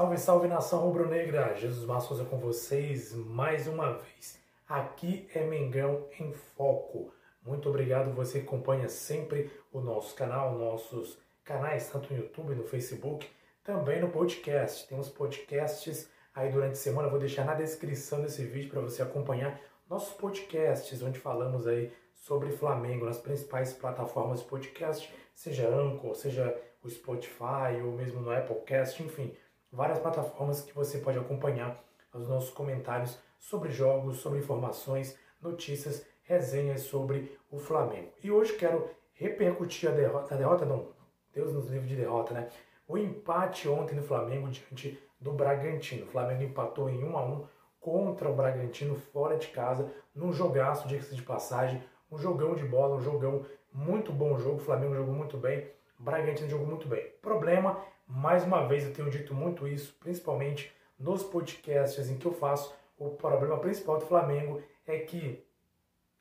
Salve, salve nação rubro-negra! Jesus Massa com vocês mais uma vez. Aqui é Mengão em Foco. Muito obrigado você que acompanha sempre o nosso canal, nossos canais, tanto no YouTube, no Facebook, também no podcast. Temos podcasts aí durante a semana, vou deixar na descrição desse vídeo para você acompanhar nossos podcasts, onde falamos aí sobre Flamengo nas principais plataformas de podcast, seja Anchor, seja o Spotify ou mesmo no Applecast, enfim várias plataformas que você pode acompanhar os nossos comentários sobre jogos, sobre informações, notícias, resenhas sobre o Flamengo. E hoje quero repercutir a derrota, a derrota não, Deus nos livre de derrota, né? O empate ontem no Flamengo diante do Bragantino. O Flamengo empatou em 1 a 1 contra o Bragantino fora de casa, num jogaço, de de passagem, um jogão de bola, um jogão muito bom jogo. O Flamengo jogou muito bem, o Bragantino jogou muito bem. Problema mais uma vez eu tenho dito muito isso, principalmente nos podcasts em que eu faço. O problema principal do Flamengo é que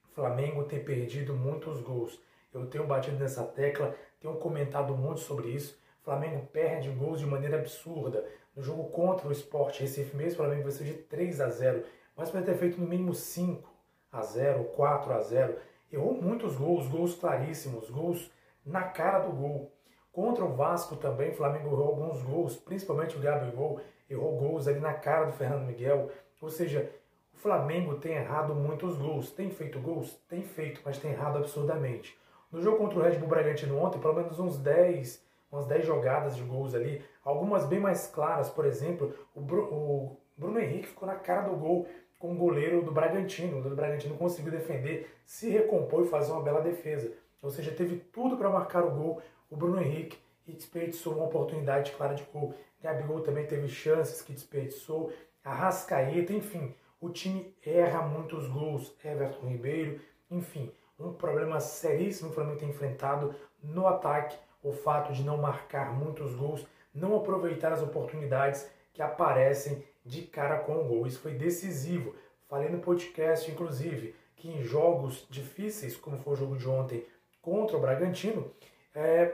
o Flamengo tem perdido muitos gols. Eu tenho batido nessa tecla, tenho comentado muito sobre isso. O Flamengo perde gols de maneira absurda. No jogo contra o Sport Recife mesmo, o Flamengo venceu de 3 a 0, mas pode ter feito no mínimo 5 a 0, 4 a 0. Errou muitos gols, gols claríssimos, gols na cara do gol. Contra o Vasco também, o Flamengo errou alguns gols, principalmente o Gabigol errou gols ali na cara do Fernando Miguel. Ou seja, o Flamengo tem errado muitos gols. Tem feito gols? Tem feito, mas tem errado absurdamente. No jogo contra o Red Bull Bragantino ontem, pelo menos uns 10, umas 10 jogadas de gols ali, algumas bem mais claras, por exemplo, o, o Bruno Henrique ficou na cara do gol com o goleiro do Bragantino. O do Bragantino conseguiu defender, se recompor e fazer uma bela defesa. Ou seja, teve tudo para marcar o gol o Bruno Henrique e desperdiçou uma oportunidade clara de gol. Gabigol também teve chances que desperdiçou. Arrascaeta, enfim, o time erra muitos gols. Everton Ribeiro, enfim, um problema seríssimo o Flamengo tem enfrentado no ataque. O fato de não marcar muitos gols, não aproveitar as oportunidades que aparecem de cara com o gol. Isso foi decisivo. Falei no podcast, inclusive, que em jogos difíceis, como foi o jogo de ontem contra o Bragantino, é,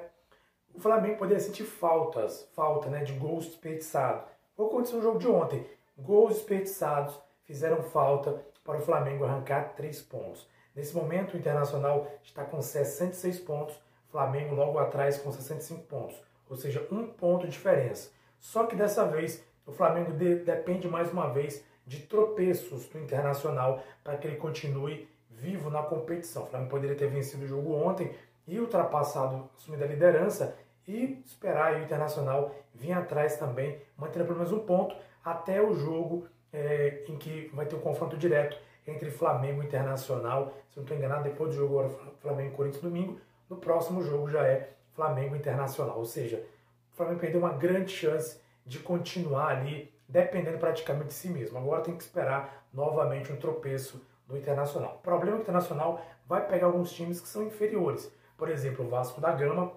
o Flamengo poderia sentir faltas, falta né, de gols desperdiçados. O aconteceu no jogo de ontem. Gols desperdiçados fizeram falta para o Flamengo arrancar três pontos. Nesse momento, o Internacional está com 66 pontos, Flamengo logo atrás com 65 pontos, ou seja, um ponto de diferença. Só que dessa vez, o Flamengo de, depende mais uma vez de tropeços do Internacional para que ele continue vivo na competição. O Flamengo poderia ter vencido o jogo ontem, e ultrapassado, assumir a liderança e esperar o Internacional vir atrás também, mantendo pelo menos um ponto até o jogo é, em que vai ter um confronto direto entre Flamengo e Internacional. Se não estou enganado, depois do jogo Flamengo e Corinthians domingo, no próximo jogo já é Flamengo Internacional. Ou seja, o Flamengo perdeu uma grande chance de continuar ali dependendo praticamente de si mesmo. Agora tem que esperar novamente um tropeço do Internacional. O problema é que o Internacional vai pegar alguns times que são inferiores por exemplo, o Vasco da Gama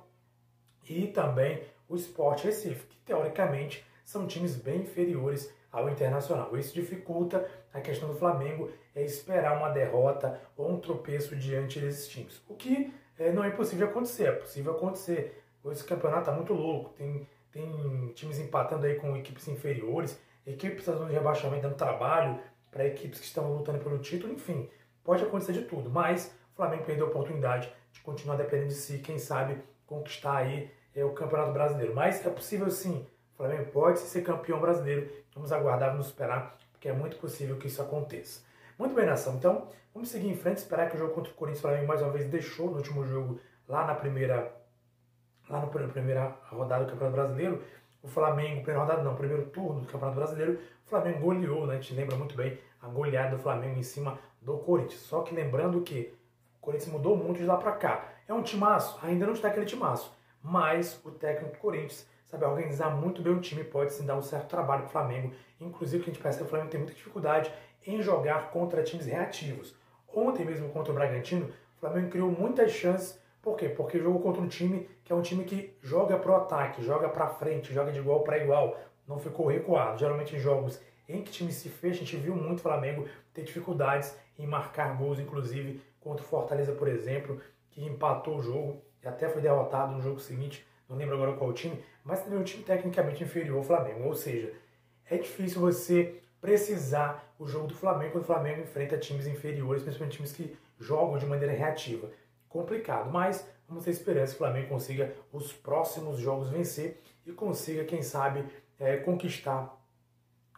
e também o Sport Recife, que teoricamente são times bem inferiores ao Internacional. Isso dificulta a questão do Flamengo é esperar uma derrota ou um tropeço diante desses times. O que é, não é impossível acontecer, é possível acontecer. Esse campeonato está muito louco, tem, tem times empatando aí com equipes inferiores, equipes de rebaixamento dando trabalho para equipes que estão lutando pelo título, enfim, pode acontecer de tudo, mas o Flamengo perdeu a oportunidade de continuar dependendo de si, quem sabe conquistar aí é, o Campeonato Brasileiro. Mas é possível sim, o Flamengo pode ser campeão brasileiro. Vamos aguardar, vamos esperar, porque é muito possível que isso aconteça. Muito bem, nação. Então, vamos seguir em frente, esperar que o jogo contra o Corinthians, o Flamengo mais uma vez deixou no último jogo, lá na primeira, lá na primeira rodada do Campeonato Brasileiro, o Flamengo, primeira rodada não, primeiro turno do Campeonato Brasileiro, o Flamengo goleou, né? A gente lembra muito bem a goleada do Flamengo em cima do Corinthians. Só que lembrando que Corinthians mudou muito de lá para cá. É um timaço? Ainda não está aquele timaço. Mas o técnico do Corinthians sabe organizar muito bem o time, pode sim dar um certo trabalho para o Flamengo. Inclusive, que a gente percebe que o Flamengo tem muita dificuldade em jogar contra times reativos. Ontem mesmo contra o Bragantino, o Flamengo criou muitas chances. Por quê? Porque jogou contra um time que é um time que joga pro ataque, joga para frente, joga de igual para igual, não ficou recuado. Geralmente em jogos em que time se fecha, a gente viu muito o Flamengo ter dificuldades em marcar gols, inclusive contra o Fortaleza, por exemplo, que empatou o jogo e até foi derrotado no jogo seguinte, não lembro agora qual time, mas também um time tecnicamente inferior ao Flamengo. Ou seja, é difícil você precisar o jogo do Flamengo quando o Flamengo enfrenta times inferiores, principalmente times que jogam de maneira reativa. Complicado, mas vamos ter esperança que o Flamengo consiga os próximos jogos vencer e consiga, quem sabe, é, conquistar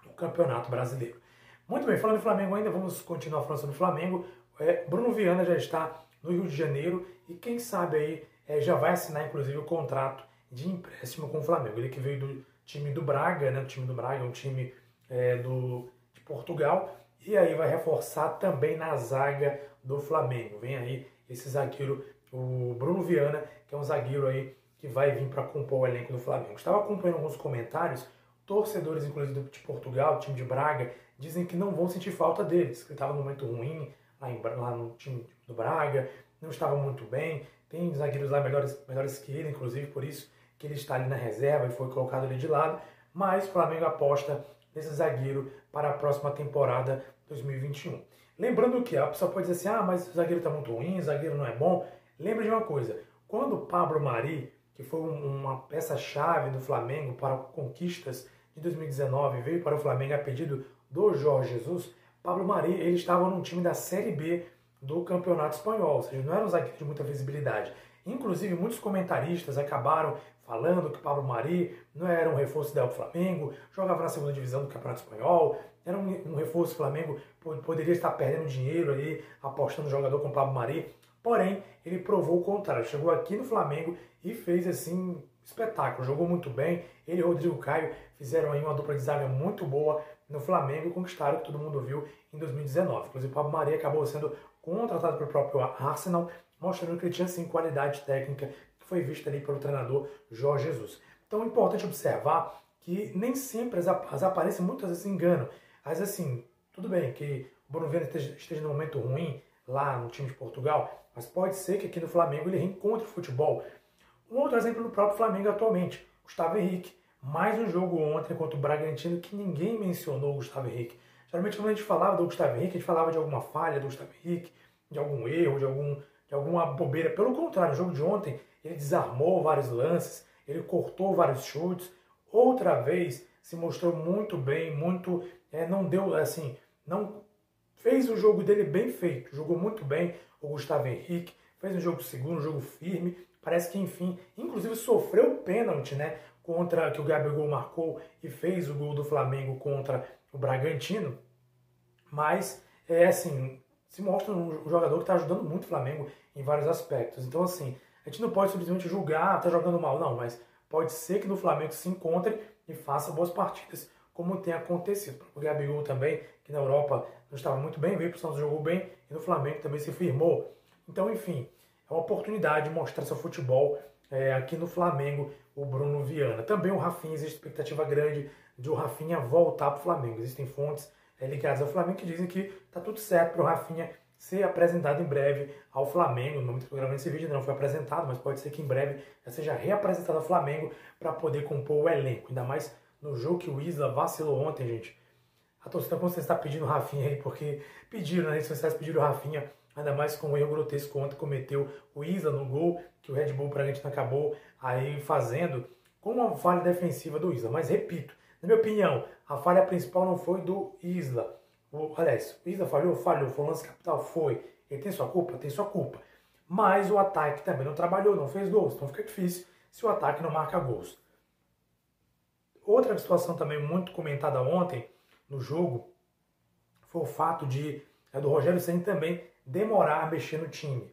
o Campeonato Brasileiro. Muito bem, falando do Flamengo ainda, vamos continuar falando sobre o Flamengo. É, Bruno Viana já está no Rio de Janeiro e quem sabe aí é, já vai assinar inclusive o contrato de empréstimo com o Flamengo. Ele que veio do time do Braga, né? O time do Braga é um time é, do, de Portugal e aí vai reforçar também na zaga do Flamengo. Vem aí esse zagueiro, o Bruno Viana, que é um zagueiro aí que vai vir para compor o elenco do Flamengo. Estava acompanhando alguns comentários, torcedores inclusive de Portugal, time de Braga, dizem que não vão sentir falta deles, que estava num momento ruim lá, em, lá no time do Braga, não estava muito bem, tem zagueiros lá melhores, melhores que ele, inclusive por isso que ele está ali na reserva e foi colocado ali de lado, mas o Flamengo aposta nesse zagueiro para a próxima temporada 2021. Lembrando que a pessoa pode dizer assim, ah, mas o zagueiro está muito ruim, o zagueiro não é bom. Lembre de uma coisa, quando o Pablo Mari, que foi uma peça-chave do Flamengo para conquistas de 2019, veio para o Flamengo a pedido do Jorge Jesus, Pablo Mari ele estava num time da Série B do Campeonato Espanhol, ou seja, não era um zagueiro de muita visibilidade. Inclusive, muitos comentaristas acabaram falando que Pablo Mari não era um reforço ideal do Flamengo, jogava na segunda divisão do Campeonato Espanhol, era um, um reforço do Flamengo, poderia estar perdendo dinheiro ali, apostando no jogador com Pablo Mari. Porém, ele provou o contrário. Chegou aqui no Flamengo e fez assim espetáculo. Jogou muito bem. Ele e Rodrigo Caio fizeram aí uma dupla de zaga muito boa no Flamengo e conquistaram o que todo mundo viu em 2019. Inclusive, o Pablo Mari acabou sendo contratado pelo próprio Arsenal, mostrando que ele tinha sim qualidade técnica que foi vista ali pelo treinador Jorge Jesus. Então é importante observar que nem sempre as, as aparências muitas vezes enganam. Mas assim, tudo bem que o Bruno Viana esteja, esteja num momento ruim lá no time de Portugal, mas pode ser que aqui no Flamengo ele reencontre o futebol. Um outro exemplo no próprio Flamengo atualmente, Gustavo Henrique. Mais um jogo ontem contra o Bragantino que ninguém mencionou o Gustavo Henrique. Geralmente quando a gente falava do Gustavo Henrique, a gente falava de alguma falha do Gustavo Henrique, de algum erro, de, algum, de alguma bobeira. Pelo contrário, no jogo de ontem ele desarmou vários lances, ele cortou vários chutes. Outra vez se mostrou muito bem, muito. É, não deu assim, não fez o jogo dele bem feito, jogou muito bem o Gustavo Henrique, fez um jogo seguro, um jogo firme. Parece que enfim, inclusive sofreu pênalti, né? Contra que o Gabigol marcou e fez o gol do Flamengo contra o Bragantino. Mas é assim, se mostra um jogador que está ajudando muito o Flamengo em vários aspectos. Então, assim, a gente não pode simplesmente julgar, está jogando mal, não, mas pode ser que no Flamengo se encontre e faça boas partidas, como tem acontecido. O Gabigol também, que na Europa não estava muito bem, veio para o Santos, jogou bem, e no Flamengo também se firmou. Então, enfim, é uma oportunidade de mostrar seu futebol é, aqui no Flamengo, o Bruno Viana. Também o Rafinha, existe expectativa grande de o Rafinha voltar para o Flamengo. Existem fontes é, ligadas ao Flamengo que dizem que está tudo certo para o Rafinha ser apresentado em breve ao Flamengo. No momento que eu gravando esse vídeo não foi apresentado, mas pode ser que em breve seja reapresentado ao Flamengo para poder compor o elenco. Ainda mais no jogo que o Isla vacilou ontem, gente. A torcida com certeza está pedindo o Rafinha aí, porque pediram, nas redes sociais pediram o Rafinha, ainda mais com o erro grotesco ontem cometeu o Isla no gol, que o Red Bull Bragantino acabou aí fazendo, com uma falha defensiva do Isla. Mas repito, na minha opinião, a falha principal não foi do Isla, o, aliás, o Isla falhou? Falhou. Foi um lance capital? Foi. Ele tem sua culpa? Tem sua culpa. Mas o ataque também não trabalhou, não fez gols. Então fica difícil se o ataque não marca gols. Outra situação também muito comentada ontem no jogo foi o fato de é, do Rogério Senna também demorar a mexer no time.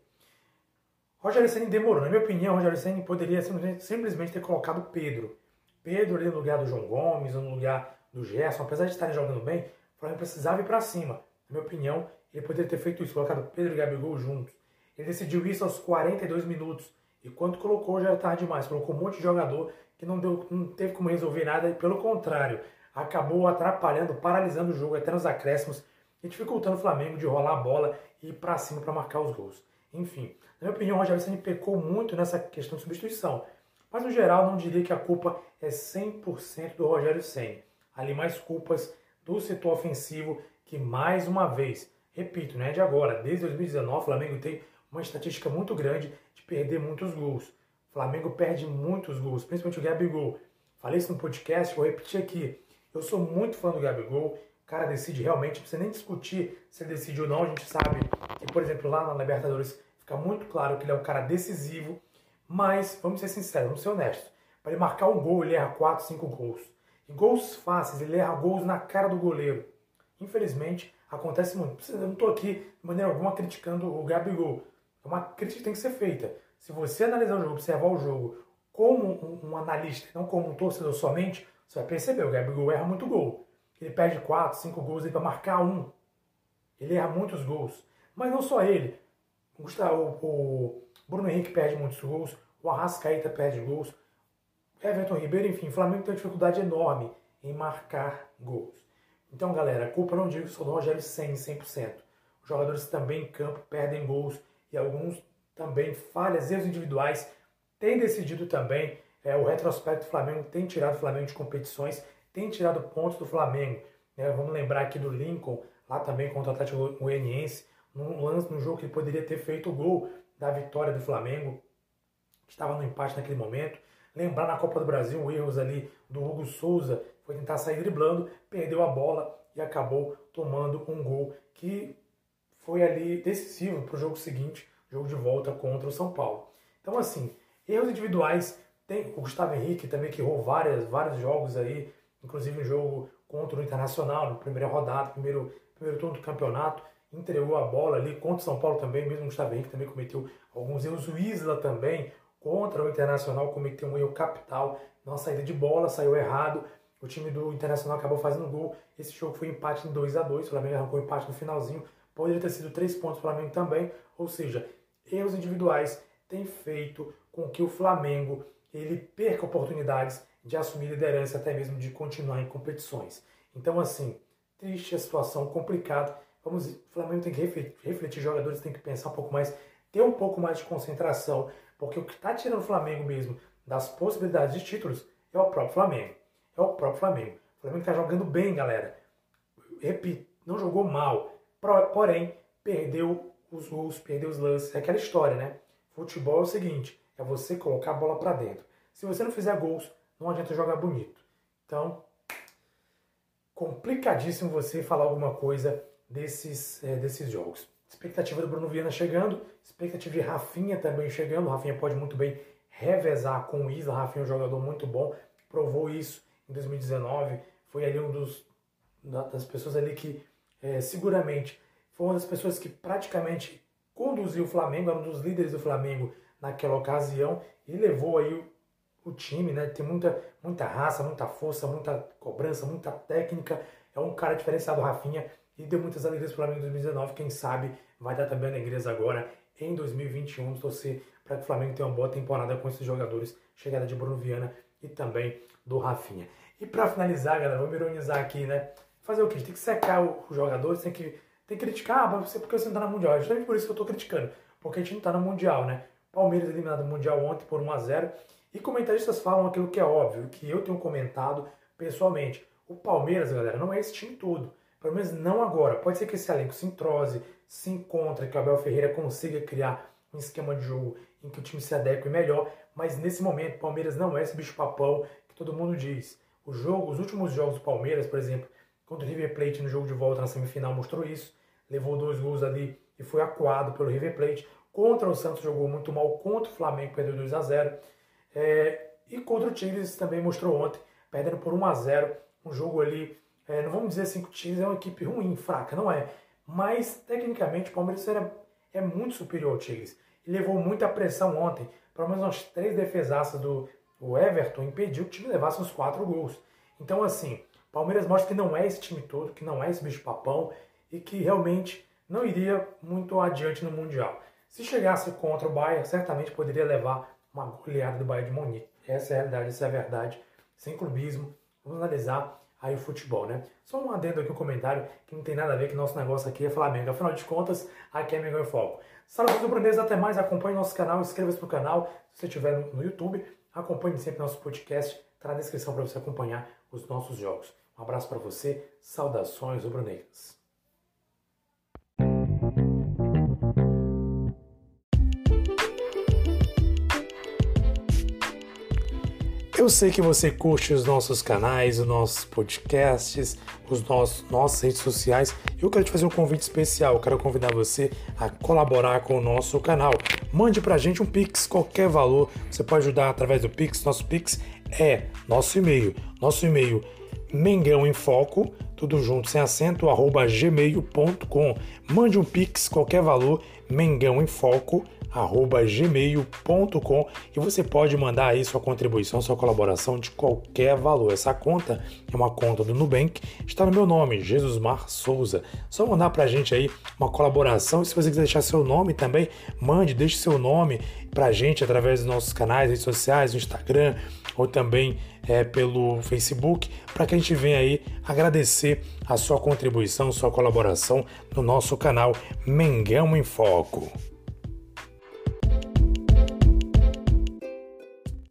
Rogério Senna demorou. Na minha opinião, Rogério Senna poderia simplesmente ter colocado Pedro. Pedro ali no lugar do João Gomes, ou no lugar do Gerson. Apesar de estarem jogando bem, o Flamengo precisava ir para cima. Na minha opinião, ele poderia ter feito isso, colocado Pedro e Gabigol juntos. Ele decidiu isso aos 42 minutos. E quando colocou já era tarde demais, colocou um monte de jogador que não, deu, não teve como resolver nada, e pelo contrário, acabou atrapalhando, paralisando o jogo até nos acréscimos e dificultando o Flamengo de rolar a bola e ir para cima para marcar os gols. Enfim, na minha opinião, o Rogério Ceni pecou muito nessa questão de substituição. Mas no geral, não diria que a culpa é 100% do Rogério Ceni. Ali mais culpas do setor ofensivo que mais uma vez, repito, não é de agora, desde 2019 o Flamengo tem uma estatística muito grande de perder muitos gols. O Flamengo perde muitos gols, principalmente o Gabigol. Falei isso no podcast, vou repetir aqui. Eu sou muito fã do Gabigol. Cara decide realmente, não precisa nem discutir se ele decide ou não. A gente sabe que, por exemplo, lá na Libertadores fica muito claro que ele é um cara decisivo. Mas, vamos ser sinceros, vamos ser honestos. Para ele marcar um gol, ele erra 4, 5 gols. E gols fáceis, ele erra gols na cara do goleiro. Infelizmente, acontece muito. Eu não estou aqui, de maneira alguma, criticando o Gabigol. É uma crítica que tem que ser feita. Se você analisar o jogo, observar o jogo como um, um analista, não como um torcedor somente, você vai perceber, o Gabigol erra muito gol. Ele perde 4, 5 gols para marcar um. Ele erra muitos gols. Mas não só ele. O, Gustavo, o Bruno Henrique perde muitos gols. O Arrascaeta perde gols. Everton Ribeiro, enfim, o Flamengo tem uma dificuldade enorme em marcar gols. Então, galera, a culpa não digo só do Rogério 100, 100%. Os jogadores também em campo perdem gols e alguns também falhas, erros individuais, têm decidido também. É, o retrospecto do Flamengo tem tirado o Flamengo de competições, tem tirado pontos do Flamengo. Né? Vamos lembrar aqui do Lincoln, lá também contra o Atlético Goianiense, num lance, num jogo que poderia ter feito o gol da vitória do Flamengo, que estava no empate naquele momento. Lembrar na Copa do Brasil, erros ali do Hugo Souza, foi tentar sair driblando, perdeu a bola e acabou tomando um gol que foi ali decisivo para o jogo seguinte, jogo de volta contra o São Paulo. Então, assim, erros individuais, tem o Gustavo Henrique também que errou várias, vários jogos aí, inclusive um jogo contra o Internacional, na primeira rodada, primeiro, primeiro turno do campeonato, entregou a bola ali contra o São Paulo também, mesmo o Gustavo também cometeu alguns erros, o Isla também, contra o Internacional, cometeu um erro capital na saída de bola, saiu errado, o time do Internacional acabou fazendo gol. Esse jogo foi empate em 2 a 2 O Flamengo arrancou empate no finalzinho. Poderia ter sido três pontos para o Flamengo também. Ou seja, erros individuais têm feito com que o Flamengo ele perca oportunidades de assumir liderança, até mesmo de continuar em competições. Então, assim, triste a situação, complicado. Vamos, o Flamengo tem que refletir, jogadores têm que pensar um pouco mais, ter um pouco mais de concentração, porque o que está tirando o Flamengo mesmo das possibilidades de títulos é o próprio Flamengo é o próprio Flamengo. O Flamengo está jogando bem, galera. Repito, não jogou mal. Porém, perdeu os gols, perdeu os lances. É aquela história, né? Futebol é o seguinte: é você colocar a bola para dentro. Se você não fizer gols, não adianta jogar bonito. Então, complicadíssimo você falar alguma coisa desses, é, desses jogos. Expectativa do Bruno Viana chegando, expectativa de Rafinha também chegando. Rafinha pode muito bem revezar com o Isla. Rafinha é um jogador muito bom, provou isso em 2019, foi ali um dos das pessoas ali que é, seguramente foi uma das pessoas que praticamente conduziu o Flamengo, era um dos líderes do Flamengo naquela ocasião e levou aí o, time, né? Tem muita, muita raça, muita força, muita cobrança, muita técnica. É um cara diferenciado, Rafinha, e deu muitas alegrias para o Flamengo em 2019. Quem sabe vai dar também alegrias agora em 2021. Torcer para que o Flamengo tenha uma boa temporada com esses jogadores. Chegada de Bruno Viana e também do Rafinha. E para finalizar, galera, vamos ironizar aqui, né? Fazer o quê? Tem que secar os jogadores, tem que, tem que criticar, ah, você, porque você não tá na Mundial. É justamente por isso que eu tô criticando, porque a gente não tá na Mundial, né? Palmeiras eliminado no Mundial ontem por 1 a 0 e comentaristas falam aquilo que é óbvio, que eu tenho comentado pessoalmente. O Palmeiras, galera, não é esse time todo. Pelo menos não agora. Pode ser que esse elenco se entrose, se encontre, que o Abel Ferreira consiga criar um esquema de jogo em que o time se adeque melhor, mas nesse momento o Palmeiras não é esse bicho papão que todo mundo diz. O jogo, os últimos jogos do Palmeiras, por exemplo, contra o River Plate no jogo de volta na semifinal mostrou isso, levou dois gols ali e foi acuado pelo River Plate. Contra o Santos jogou muito mal, contra o Flamengo perdeu 2 a 0 é, e contra o Tigres também mostrou ontem, perdendo por 1 a 0 um jogo ali, é, não vamos dizer assim que o Tigres é uma equipe ruim, fraca, não é, mas tecnicamente o Palmeiras era, é muito superior ao Tigres e levou muita pressão ontem. Pelo menos umas três defesaças do Everton impediu que o time levasse os quatro gols. Então, assim, Palmeiras mostra que não é esse time todo, que não é esse bicho-papão e que realmente não iria muito adiante no Mundial. Se chegasse contra o Bayern, certamente poderia levar uma goleada do Bayern de Munique. Essa é a realidade, essa é a verdade, sem clubismo. Vamos analisar aí o futebol, né? Só um adendo aqui, um comentário que não tem nada a ver que nosso negócio aqui é Flamengo. Afinal de contas, aqui é Mengão em Foco. Saudações rubro até mais. Acompanhe nosso canal, inscreva-se no canal. Se você estiver no YouTube, acompanhe sempre nosso podcast. Está na descrição para você acompanhar os nossos jogos. Um abraço para você. Saudações rubro-negras. Eu sei que você curte os nossos canais, os nossos podcasts, os nossos nossas redes sociais. Eu quero te fazer um convite especial. Eu quero convidar você a colaborar com o nosso canal. Mande pra gente um Pix, qualquer valor. Você pode ajudar através do Pix. Nosso Pix é nosso e-mail. Nosso e-mail Mengão em Foco, tudo junto, sem acento, arroba gmail.com. Mande um Pix, qualquer valor, Mengão em Foco, gmail.com e você pode mandar aí sua contribuição, sua colaboração de qualquer valor. Essa conta é uma conta do Nubank, está no meu nome, Jesus Mar Souza. Só mandar pra gente aí uma colaboração e se você quiser deixar seu nome também, mande, deixe seu nome pra gente através dos nossos canais, redes sociais, no Instagram ou também é, pelo Facebook, para que a gente venha aí agradecer a sua contribuição, sua colaboração no nosso canal Mengão em Foco.